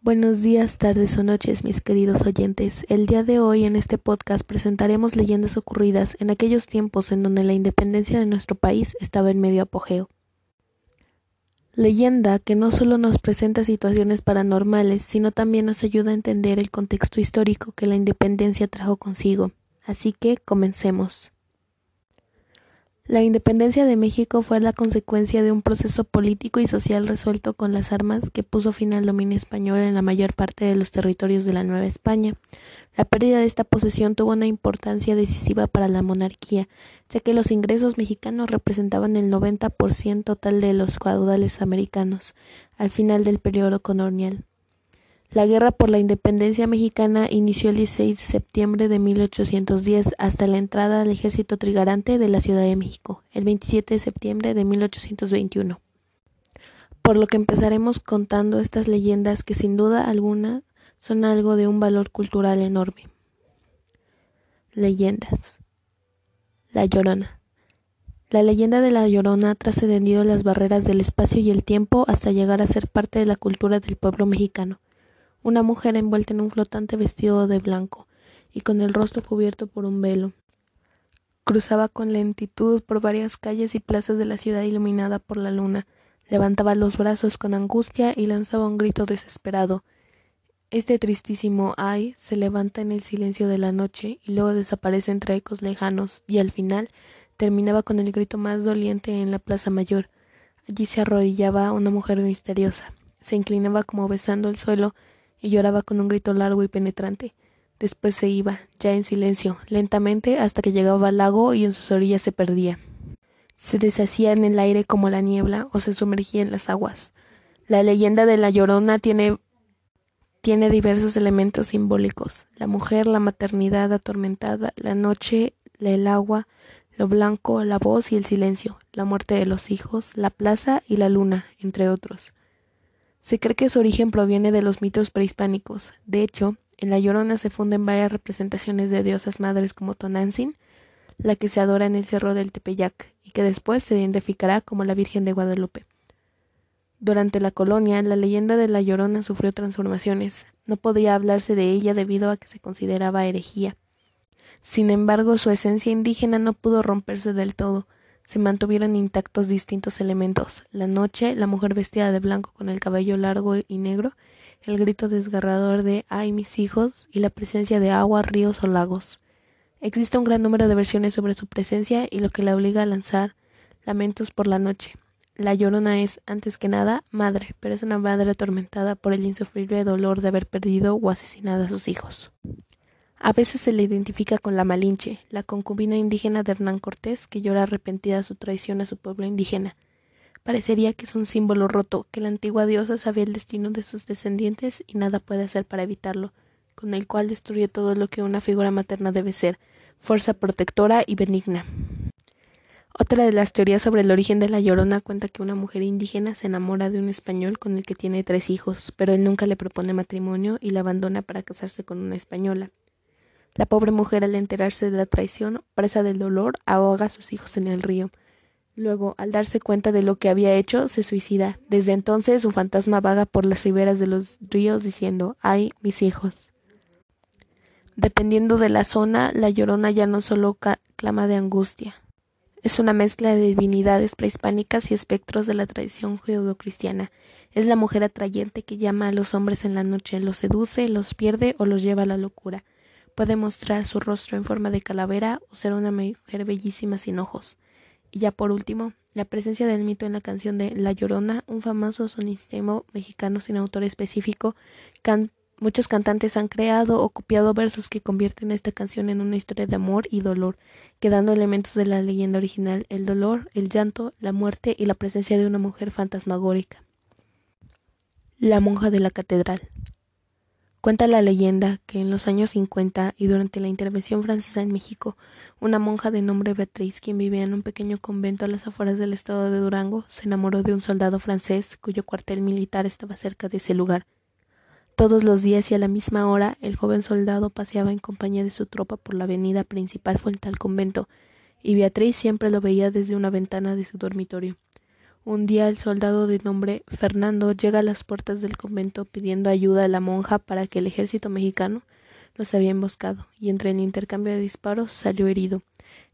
Buenos días, tardes o noches, mis queridos oyentes. El día de hoy en este podcast presentaremos leyendas ocurridas en aquellos tiempos en donde la independencia de nuestro país estaba en medio apogeo. Leyenda que no solo nos presenta situaciones paranormales, sino también nos ayuda a entender el contexto histórico que la independencia trajo consigo. Así que comencemos. La independencia de México fue la consecuencia de un proceso político y social resuelto con las armas que puso fin al dominio español en la mayor parte de los territorios de la Nueva España. La pérdida de esta posesión tuvo una importancia decisiva para la monarquía, ya que los ingresos mexicanos representaban el 90% total de los caudales americanos al final del periodo colonial. La guerra por la independencia mexicana inició el 16 de septiembre de 1810 hasta la entrada al ejército trigarante de la Ciudad de México, el 27 de septiembre de 1821. Por lo que empezaremos contando estas leyendas que sin duda alguna son algo de un valor cultural enorme. Leyendas. La Llorona. La leyenda de la Llorona ha trascendido las barreras del espacio y el tiempo hasta llegar a ser parte de la cultura del pueblo mexicano una mujer envuelta en un flotante vestido de blanco y con el rostro cubierto por un velo. Cruzaba con lentitud por varias calles y plazas de la ciudad iluminada por la luna, levantaba los brazos con angustia y lanzaba un grito desesperado. Este tristísimo ay se levanta en el silencio de la noche y luego desaparece entre ecos lejanos y al final terminaba con el grito más doliente en la plaza mayor. Allí se arrodillaba una mujer misteriosa, se inclinaba como besando el suelo y lloraba con un grito largo y penetrante. Después se iba, ya en silencio, lentamente hasta que llegaba al lago y en sus orillas se perdía. Se deshacía en el aire como la niebla o se sumergía en las aguas. La leyenda de la Llorona tiene tiene diversos elementos simbólicos la mujer, la maternidad atormentada, la noche, el agua, lo blanco, la voz y el silencio, la muerte de los hijos, la plaza y la luna, entre otros. Se cree que su origen proviene de los mitos prehispánicos. De hecho, en La Llorona se funden varias representaciones de diosas madres como Tonantzin, la que se adora en el Cerro del Tepeyac y que después se identificará como la Virgen de Guadalupe. Durante la colonia, la leyenda de La Llorona sufrió transformaciones. No podía hablarse de ella debido a que se consideraba herejía. Sin embargo, su esencia indígena no pudo romperse del todo se mantuvieron intactos distintos elementos la noche, la mujer vestida de blanco con el cabello largo y negro, el grito desgarrador de ay mis hijos y la presencia de agua, ríos o lagos. Existe un gran número de versiones sobre su presencia y lo que la obliga a lanzar lamentos por la noche. La llorona es, antes que nada, madre, pero es una madre atormentada por el insufrible dolor de haber perdido o asesinado a sus hijos. A veces se le identifica con la Malinche, la concubina indígena de Hernán Cortés, que llora arrepentida su traición a su pueblo indígena. Parecería que es un símbolo roto, que la antigua diosa sabía el destino de sus descendientes y nada puede hacer para evitarlo, con el cual destruye todo lo que una figura materna debe ser, fuerza protectora y benigna. Otra de las teorías sobre el origen de la Llorona cuenta que una mujer indígena se enamora de un español con el que tiene tres hijos, pero él nunca le propone matrimonio y la abandona para casarse con una española. La pobre mujer, al enterarse de la traición, presa del dolor, ahoga a sus hijos en el río. Luego, al darse cuenta de lo que había hecho, se suicida. Desde entonces su fantasma vaga por las riberas de los ríos diciendo ¡Ay, mis hijos! Dependiendo de la zona, la llorona ya no solo clama de angustia. Es una mezcla de divinidades prehispánicas y espectros de la tradición judeocristiana. Es la mujer atrayente que llama a los hombres en la noche, los seduce, los pierde o los lleva a la locura. Puede mostrar su rostro en forma de calavera o ser una mujer bellísima sin ojos. Y ya por último, la presencia del mito en la canción de La Llorona, un famoso sonistemo mexicano sin autor específico, muchos cantantes han creado o copiado versos que convierten esta canción en una historia de amor y dolor, quedando elementos de la leyenda original, el dolor, el llanto, la muerte y la presencia de una mujer fantasmagórica. La monja de la catedral. Cuenta la leyenda que en los años 50 y durante la intervención francesa en México, una monja de nombre Beatriz, quien vivía en un pequeño convento a las afueras del estado de Durango, se enamoró de un soldado francés cuyo cuartel militar estaba cerca de ese lugar. Todos los días y a la misma hora, el joven soldado paseaba en compañía de su tropa por la avenida principal frente al convento, y Beatriz siempre lo veía desde una ventana de su dormitorio. Un día el soldado de nombre Fernando llega a las puertas del convento pidiendo ayuda a la monja para que el ejército mexicano los había emboscado, y entre el intercambio de disparos salió herido.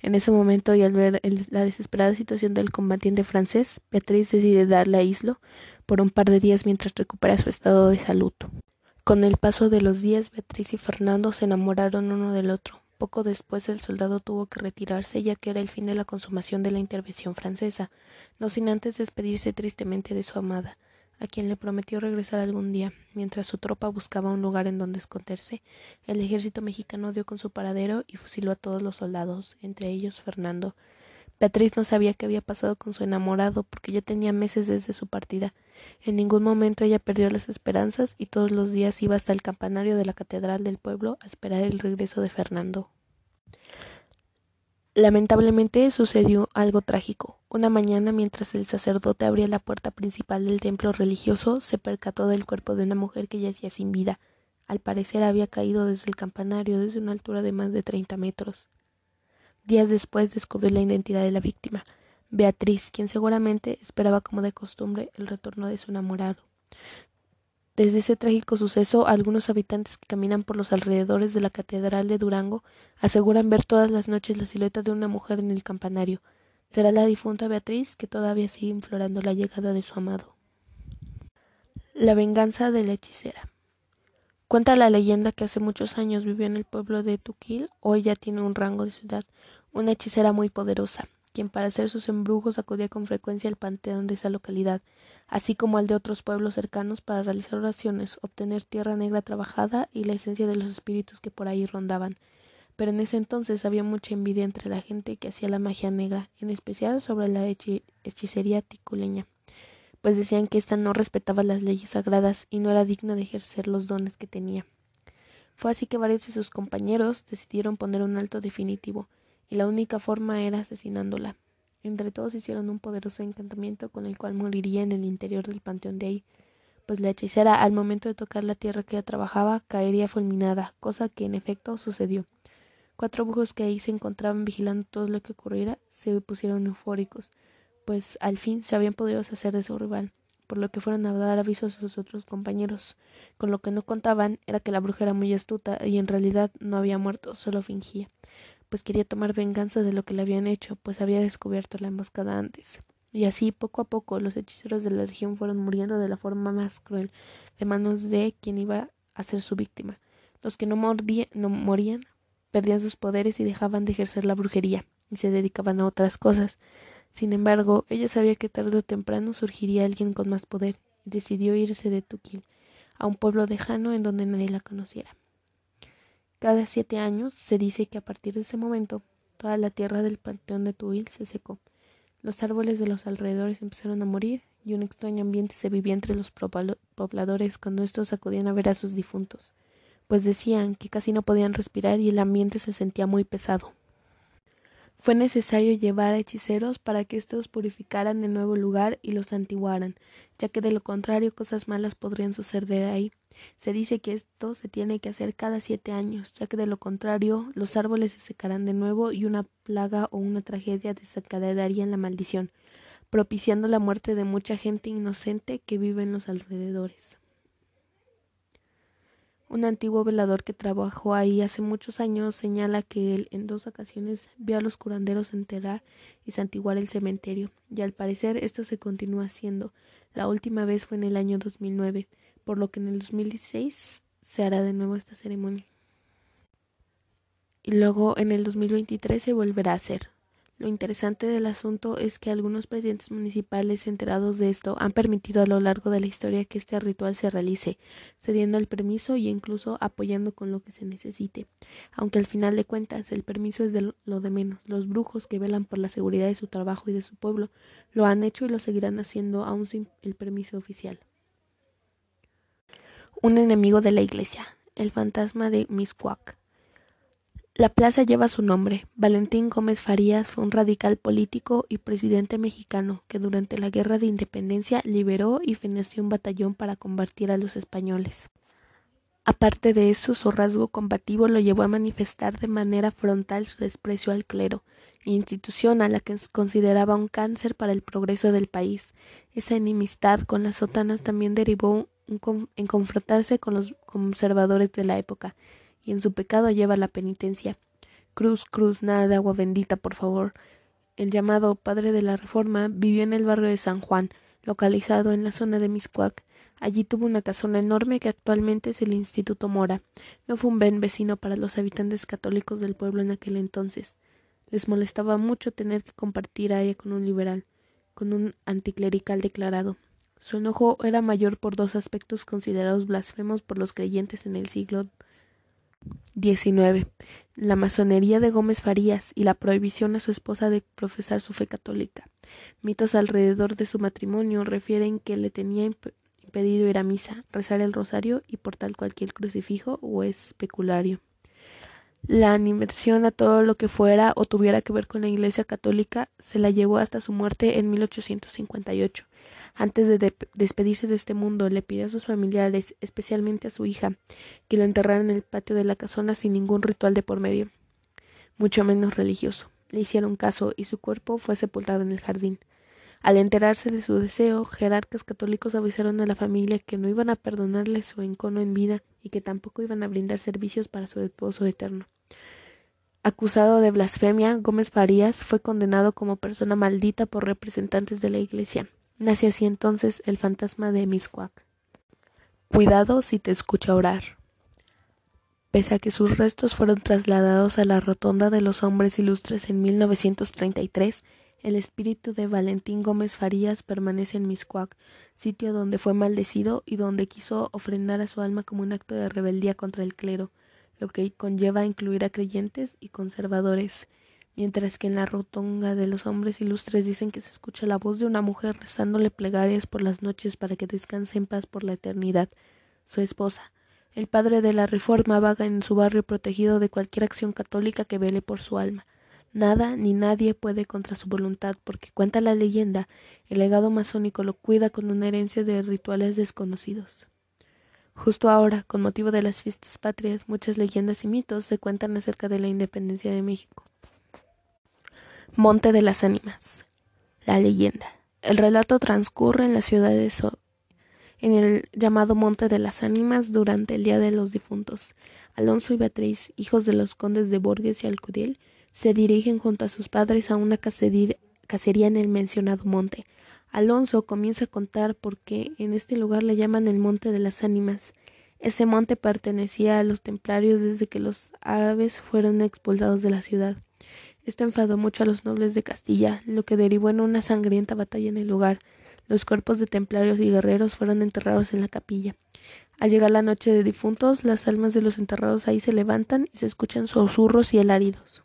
En ese momento, y al ver la desesperada situación del combatiente francés, Beatriz decide darle a Islo por un par de días mientras recupera su estado de salud. Con el paso de los días, Beatriz y Fernando se enamoraron uno del otro. Poco después el soldado tuvo que retirarse ya que era el fin de la consumación de la intervención francesa, no sin antes despedirse tristemente de su amada, a quien le prometió regresar algún día. Mientras su tropa buscaba un lugar en donde esconderse, el ejército mexicano dio con su paradero y fusiló a todos los soldados, entre ellos Fernando. Beatriz no sabía qué había pasado con su enamorado, porque ya tenía meses desde su partida. En ningún momento ella perdió las esperanzas y todos los días iba hasta el campanario de la catedral del pueblo a esperar el regreso de Fernando. Lamentablemente sucedió algo trágico. Una mañana, mientras el sacerdote abría la puerta principal del templo religioso, se percató del cuerpo de una mujer que yacía sin vida. Al parecer había caído desde el campanario desde una altura de más de treinta metros. Días después descubrió la identidad de la víctima, Beatriz, quien seguramente esperaba como de costumbre el retorno de su enamorado. Desde ese trágico suceso, algunos habitantes que caminan por los alrededores de la Catedral de Durango aseguran ver todas las noches la silueta de una mujer en el campanario. Será la difunta Beatriz que todavía sigue implorando la llegada de su amado. La venganza de la hechicera. Cuenta la leyenda que hace muchos años vivió en el pueblo de Tuquil, hoy ya tiene un rango de ciudad, una hechicera muy poderosa, quien para hacer sus embrujos acudía con frecuencia al panteón de esa localidad, así como al de otros pueblos cercanos para realizar oraciones, obtener tierra negra trabajada y la esencia de los espíritus que por ahí rondaban. Pero en ese entonces había mucha envidia entre la gente que hacía la magia negra, en especial sobre la hechicería ticuleña pues decían que ésta no respetaba las leyes sagradas y no era digna de ejercer los dones que tenía. Fue así que varios de sus compañeros decidieron poner un alto definitivo, y la única forma era asesinándola. Entre todos hicieron un poderoso encantamiento con el cual moriría en el interior del panteón de ahí, pues la hechicera al momento de tocar la tierra que ella trabajaba caería fulminada, cosa que en efecto sucedió. Cuatro brujos que ahí se encontraban vigilando todo lo que ocurriera se pusieron eufóricos, pues al fin se habían podido deshacer de su rival, por lo que fueron a dar aviso a sus otros compañeros. Con lo que no contaban era que la bruja era muy astuta y en realidad no había muerto, solo fingía, pues quería tomar venganza de lo que le habían hecho, pues había descubierto la emboscada antes. Y así, poco a poco, los hechiceros de la región fueron muriendo de la forma más cruel, de manos de quien iba a ser su víctima. Los que no, no morían perdían sus poderes y dejaban de ejercer la brujería, y se dedicaban a otras cosas. Sin embargo, ella sabía que tarde o temprano surgiría alguien con más poder y decidió irse de Tuquil a un pueblo lejano en donde nadie la conociera. Cada siete años se dice que a partir de ese momento toda la tierra del panteón de Tuquil se secó. Los árboles de los alrededores empezaron a morir y un extraño ambiente se vivía entre los pobladores cuando estos acudían a ver a sus difuntos, pues decían que casi no podían respirar y el ambiente se sentía muy pesado. Fue necesario llevar a hechiceros para que éstos purificaran el nuevo lugar y los santiguaran, ya que de lo contrario cosas malas podrían suceder ahí. Se dice que esto se tiene que hacer cada siete años, ya que de lo contrario los árboles se secarán de nuevo y una plaga o una tragedia desencadenarían la maldición, propiciando la muerte de mucha gente inocente que vive en los alrededores. Un antiguo velador que trabajó ahí hace muchos años señala que él en dos ocasiones vio a los curanderos enterrar y santiguar el cementerio, y al parecer esto se continúa haciendo. La última vez fue en el año 2009, por lo que en el 2016 se hará de nuevo esta ceremonia. Y luego en el 2023 se volverá a hacer. Lo interesante del asunto es que algunos presidentes municipales enterados de esto han permitido a lo largo de la historia que este ritual se realice, cediendo el permiso y incluso apoyando con lo que se necesite. Aunque al final de cuentas el permiso es de lo de menos. Los brujos que velan por la seguridad de su trabajo y de su pueblo lo han hecho y lo seguirán haciendo aún sin el permiso oficial. Un enemigo de la iglesia, el fantasma de Miscuac. La plaza lleva su nombre. Valentín Gómez Farías fue un radical político y presidente mexicano que durante la Guerra de Independencia liberó y financió un batallón para combatir a los españoles. Aparte de eso, su rasgo combativo lo llevó a manifestar de manera frontal su desprecio al clero, institución a la que consideraba un cáncer para el progreso del país. Esa enemistad con las sotanas también derivó en confrontarse con los conservadores de la época, y en su pecado lleva la penitencia. Cruz, cruz, nada de agua bendita, por favor. El llamado padre de la Reforma vivió en el barrio de San Juan, localizado en la zona de Miscuac. Allí tuvo una casona enorme que actualmente es el Instituto Mora. No fue un buen vecino para los habitantes católicos del pueblo en aquel entonces. Les molestaba mucho tener que compartir área con un liberal, con un anticlerical declarado. Su enojo era mayor por dos aspectos considerados blasfemos por los creyentes en el siglo XIX, la masonería de Gómez Farías y la prohibición a su esposa de profesar su fe católica. Mitos alrededor de su matrimonio refieren que le tenía impedido ir a misa, rezar el rosario y portar cualquier crucifijo o especulario. La animación a todo lo que fuera o tuviera que ver con la Iglesia católica se la llevó hasta su muerte en 1858. Antes de, despedirse de este mundo, le pidió a sus familiares, especialmente a su hija, que lo enterraran en el patio de la casona sin ningún ritual de por medio, mucho menos religioso. Le hicieron caso y su cuerpo fue sepultado en el jardín. Al enterarse de su deseo, jerarcas católicos avisaron a la familia que no iban a perdonarle su encono en vida y que tampoco iban a brindar servicios para su esposo eterno. Acusado de blasfemia, Gómez Farías fue condenado como persona maldita por representantes de la Iglesia. Nace así entonces el fantasma de Miscuac. Cuidado si te escucha orar. Pese a que sus restos fueron trasladados a la Rotonda de los Hombres Ilustres en 1933, el espíritu de Valentín Gómez Farías permanece en Miscuac, sitio donde fue maldecido y donde quiso ofrendar a su alma como un acto de rebeldía contra el clero, lo que conlleva incluir a creyentes y conservadores, mientras que en la rotonda de los hombres ilustres dicen que se escucha la voz de una mujer rezándole plegarias por las noches para que descanse en paz por la eternidad, su esposa. El padre de la Reforma vaga en su barrio protegido de cualquier acción católica que vele por su alma. Nada ni nadie puede contra su voluntad, porque cuenta la leyenda, el legado masónico lo cuida con una herencia de rituales desconocidos. Justo ahora, con motivo de las fiestas patrias, muchas leyendas y mitos se cuentan acerca de la independencia de México. Monte de las Ánimas. La leyenda. El relato transcurre en la ciudad de So en el llamado Monte de las Ánimas durante el Día de los Difuntos. Alonso y Beatriz, hijos de los condes de Borges y Alcudiel, se dirigen junto a sus padres a una cacería en el mencionado monte. Alonso comienza a contar por qué en este lugar le llaman el Monte de las Ánimas. Ese monte pertenecía a los templarios desde que los árabes fueron expulsados de la ciudad. Esto enfadó mucho a los nobles de Castilla, lo que derivó en una sangrienta batalla en el lugar. Los cuerpos de templarios y guerreros fueron enterrados en la capilla. Al llegar la noche de difuntos, las almas de los enterrados ahí se levantan y se escuchan susurros y alaridos.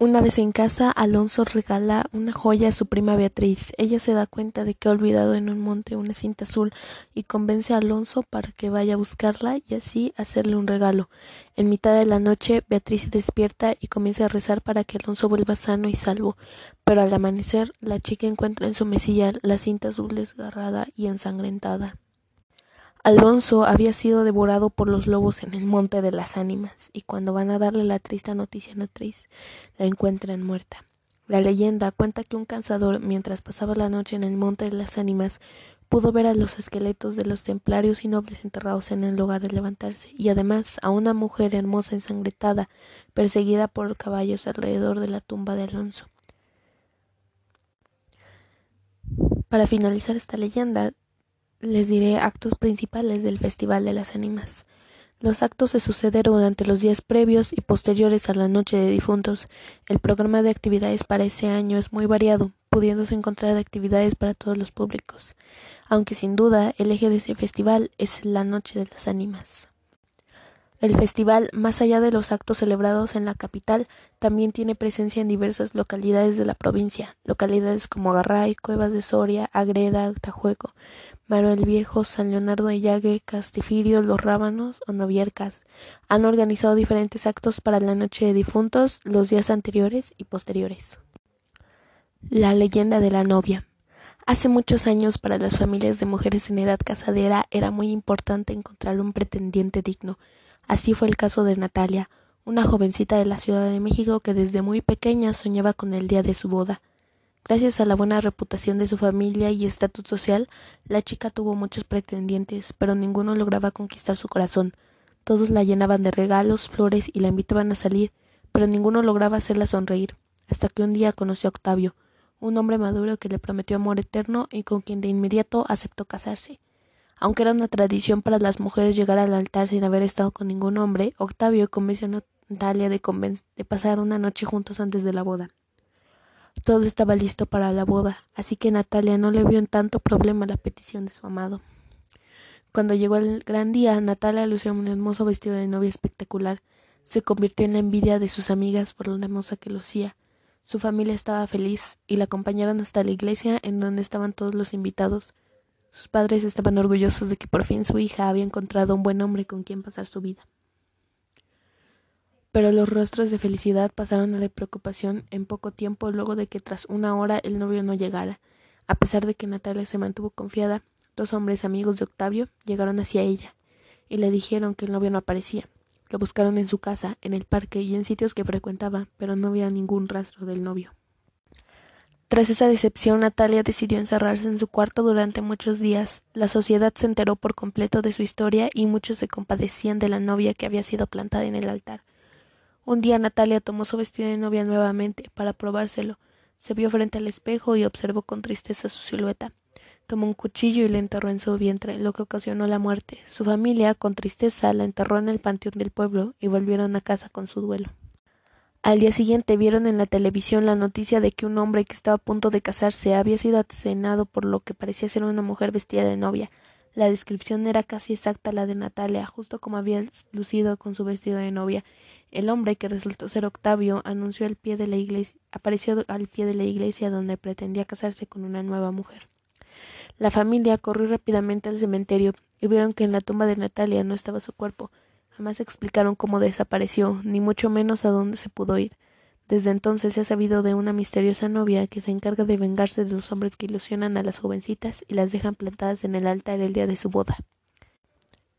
Una vez en casa, Alonso regala una joya a su prima Beatriz. Ella se da cuenta de que ha olvidado en un monte una cinta azul y convence a Alonso para que vaya a buscarla y así hacerle un regalo. En mitad de la noche, Beatriz se despierta y comienza a rezar para que Alonso vuelva sano y salvo. Pero al amanecer, la chica encuentra en su mesilla la cinta azul desgarrada y ensangrentada. Alonso había sido devorado por los lobos en el monte de las ánimas, y cuando van a darle la triste noticia a Nutriz, la encuentran muerta. La leyenda cuenta que un cazador, mientras pasaba la noche en el monte de las ánimas, pudo ver a los esqueletos de los templarios y nobles enterrados en el lugar de levantarse, y además a una mujer hermosa ensangrentada, perseguida por caballos alrededor de la tumba de Alonso. Para finalizar esta leyenda, les diré actos principales del Festival de las Ánimas. Los actos se sucedieron durante los días previos y posteriores a la Noche de Difuntos. El programa de actividades para ese año es muy variado, pudiéndose encontrar actividades para todos los públicos, aunque sin duda el eje de ese festival es la Noche de las Ánimas. El festival, más allá de los actos celebrados en la capital, también tiene presencia en diversas localidades de la provincia, localidades como Agarray, Cuevas de Soria, Agreda, Tajueco, Maro el Viejo, San Leonardo de Llague, Castifirio, Los Rábanos o Noviercas. Han organizado diferentes actos para la Noche de Difuntos los días anteriores y posteriores. La leyenda de la novia. Hace muchos años para las familias de mujeres en edad casadera era muy importante encontrar un pretendiente digno. Así fue el caso de Natalia, una jovencita de la Ciudad de México que desde muy pequeña soñaba con el día de su boda. Gracias a la buena reputación de su familia y estatus social, la chica tuvo muchos pretendientes, pero ninguno lograba conquistar su corazón. Todos la llenaban de regalos, flores y la invitaban a salir, pero ninguno lograba hacerla sonreír, hasta que un día conoció a Octavio, un hombre maduro que le prometió amor eterno y con quien de inmediato aceptó casarse. Aunque era una tradición para las mujeres llegar al altar sin haber estado con ningún hombre, Octavio convenció a Natalia de, de pasar una noche juntos antes de la boda. Todo estaba listo para la boda, así que Natalia no le vio en tanto problema la petición de su amado. Cuando llegó el gran día, Natalia lució un hermoso vestido de novia espectacular. Se convirtió en la envidia de sus amigas por lo hermosa que lucía. Su familia estaba feliz y la acompañaron hasta la iglesia en donde estaban todos los invitados. Sus padres estaban orgullosos de que por fin su hija había encontrado un buen hombre con quien pasar su vida. Pero los rostros de felicidad pasaron a de preocupación en poco tiempo luego de que tras una hora el novio no llegara. A pesar de que Natalia se mantuvo confiada, dos hombres amigos de Octavio llegaron hacia ella y le dijeron que el novio no aparecía. Lo buscaron en su casa, en el parque y en sitios que frecuentaba, pero no había ningún rastro del novio. Tras esa decepción, Natalia decidió encerrarse en su cuarto durante muchos días. La sociedad se enteró por completo de su historia y muchos se compadecían de la novia que había sido plantada en el altar. Un día Natalia tomó su vestido de novia nuevamente para probárselo. Se vio frente al espejo y observó con tristeza su silueta. Tomó un cuchillo y le enterró en su vientre, lo que ocasionó la muerte. Su familia, con tristeza, la enterró en el panteón del pueblo y volvieron a casa con su duelo. Al día siguiente vieron en la televisión la noticia de que un hombre que estaba a punto de casarse había sido asesinado por lo que parecía ser una mujer vestida de novia. La descripción era casi exacta la de Natalia, justo como había lucido con su vestido de novia. El hombre, que resultó ser Octavio, anunció al pie de la iglesia, apareció al pie de la iglesia donde pretendía casarse con una nueva mujer. La familia corrió rápidamente al cementerio y vieron que en la tumba de Natalia no estaba su cuerpo. Jamás explicaron cómo desapareció, ni mucho menos a dónde se pudo ir. Desde entonces se ha sabido de una misteriosa novia que se encarga de vengarse de los hombres que ilusionan a las jovencitas y las dejan plantadas en el altar el día de su boda.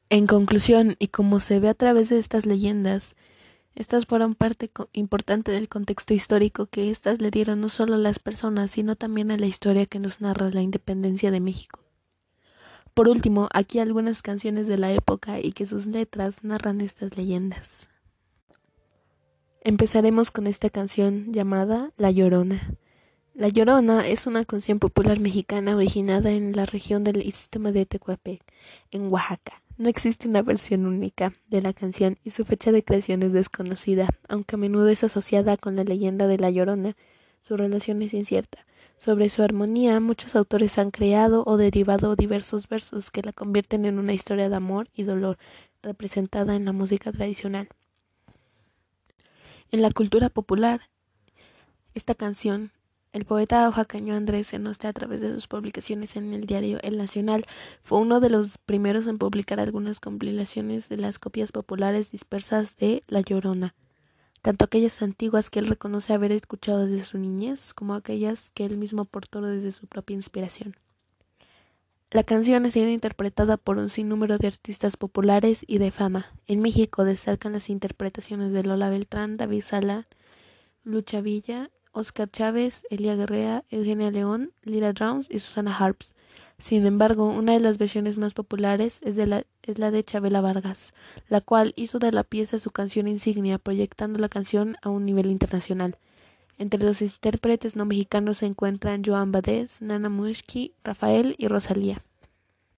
En conclusión, y como se ve a través de estas leyendas, estas fueron parte importante del contexto histórico que éstas le dieron no solo a las personas, sino también a la historia que nos narra la independencia de México. Por último, aquí algunas canciones de la época y que sus letras narran estas leyendas. Empezaremos con esta canción llamada La Llorona. La Llorona es una canción popular mexicana originada en la región del Istmo de Tecuapec, en Oaxaca. No existe una versión única de la canción y su fecha de creación es desconocida, aunque a menudo es asociada con la leyenda de La Llorona. Su relación es incierta. Sobre su armonía, muchos autores han creado o derivado diversos versos que la convierten en una historia de amor y dolor representada en la música tradicional. En la cultura popular, esta canción el poeta oaxaqueño Andrés Enoste, a través de sus publicaciones en el diario El Nacional, fue uno de los primeros en publicar algunas compilaciones de las copias populares dispersas de La Llorona, tanto aquellas antiguas que él reconoce haber escuchado desde su niñez, como aquellas que él mismo aportó desde su propia inspiración. La canción ha sido interpretada por un sinnúmero de artistas populares y de fama. En México destacan las interpretaciones de Lola Beltrán, David Sala, Lucha Villa, Oscar Chávez, Elia Guerrea, Eugenia León, Lila Drowns y Susana Harps. Sin embargo, una de las versiones más populares es, la, es la de Chabela Vargas, la cual hizo de la pieza su canción insignia, proyectando la canción a un nivel internacional. Entre los intérpretes no mexicanos se encuentran Joan Badés, Nana Mushki, Rafael y Rosalía.